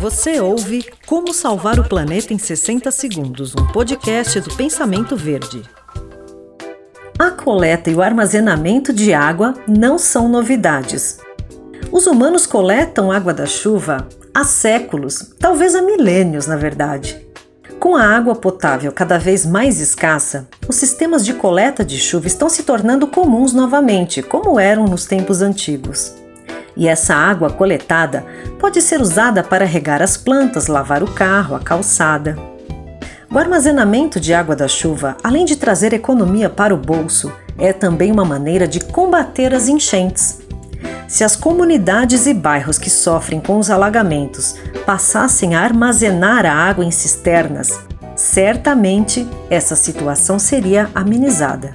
Você ouve Como Salvar o Planeta em 60 Segundos, um podcast do Pensamento Verde. A coleta e o armazenamento de água não são novidades. Os humanos coletam água da chuva há séculos, talvez há milênios, na verdade. Com a água potável cada vez mais escassa, os sistemas de coleta de chuva estão se tornando comuns novamente, como eram nos tempos antigos. E essa água coletada pode ser usada para regar as plantas, lavar o carro, a calçada. O armazenamento de água da chuva, além de trazer economia para o bolso, é também uma maneira de combater as enchentes. Se as comunidades e bairros que sofrem com os alagamentos passassem a armazenar a água em cisternas, certamente essa situação seria amenizada.